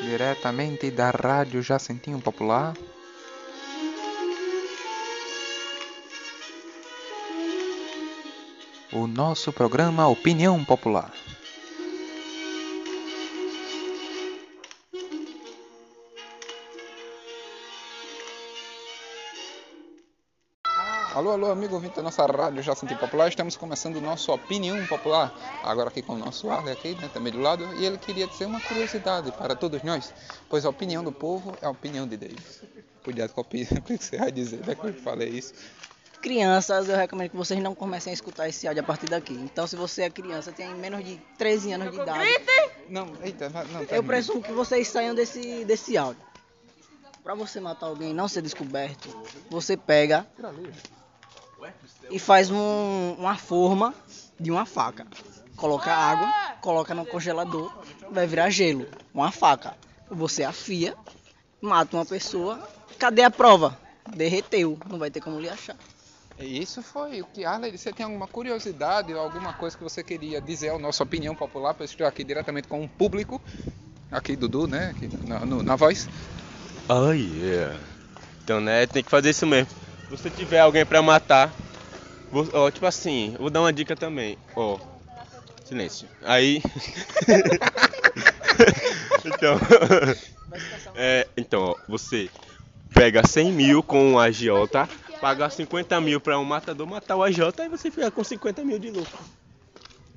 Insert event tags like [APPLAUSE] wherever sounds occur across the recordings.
Diretamente da Rádio Jacentinho Popular. O nosso programa Opinião Popular. Alô, alô, amigo ouvinte da nossa rádio Jacinto Popular. Estamos começando o nosso Opinião Popular. Agora aqui com o nosso Arley aqui, né, também do lado. E ele queria dizer uma curiosidade para todos nós, pois a opinião do povo é a opinião de Deus. Cuidado com a opinião, [LAUGHS] o que você vai dizer, né, que eu falei isso. Crianças, eu recomendo que vocês não comecem a escutar esse áudio a partir daqui. Então, se você é criança, tem menos de 13 anos de idade, Não, eita, não, eu termina. presumo que vocês saiam desse, desse áudio. Pra você matar alguém e não ser descoberto, você pega e faz um- uma forma de uma faca. Coloca água, coloca no congelador, vai virar gelo. Uma faca. Você afia, mata uma pessoa. Cadê a prova? Derreteu, não vai ter como lhe achar. Isso foi o que Arley disse. Você tem alguma curiosidade ou alguma coisa que você queria dizer ao nosso opinião popular? Para eu estou aqui diretamente com o público. Aqui, Dudu, né? Aqui na, no- na voz. Oh yeah. Então, né, tem que fazer isso mesmo. Você tiver alguém pra matar, ó, tipo assim, vou dar uma dica também. Ó, silêncio. Aí. [LAUGHS] então, [LAUGHS] é, então, ó, você pega 100 mil com um agiota, paga 50 mil pra um matador matar o agiota, aí você fica com 50 mil de lucro.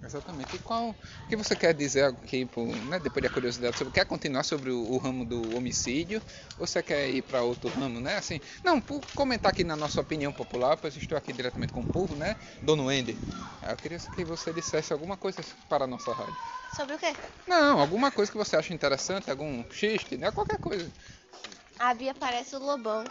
Exatamente. E qual o que você quer dizer aqui, né, depois da curiosidade, sobre quer continuar sobre o, o ramo do homicídio ou você quer ir para outro ramo, né? Assim, não, por comentar aqui na nossa opinião popular, pois estou aqui diretamente com o povo, né? Dono Ender. Eu queria que você dissesse alguma coisa para a nossa rádio. Sobre o quê? Não, alguma coisa que você acha interessante, algum xiste, né? Qualquer coisa. A Bia parece o Lobão.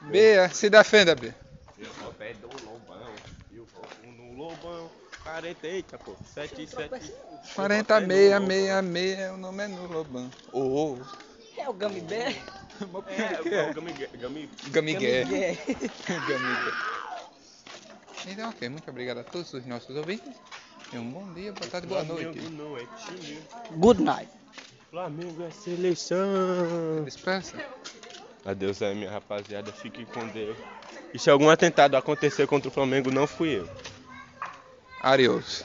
Bia, se defenda, Bia. Eu pé do lobão, eu vou no lobão. 40, eita, pô. 7, 7. 406666, o nome é no Lobão. Ô, É o Gummy Bear? É, [LAUGHS] o. Gamigué. Bear. Gamigué. Então, ok, muito obrigado a todos os nossos ouvintes. E um bom dia, boa tarde, boa noite. Não é time. Good night. Flamengo é seleção. Despeça. Adeus aí, minha rapaziada. Fiquem com Deus. E se algum atentado acontecer contra o Flamengo, não fui eu. Arios.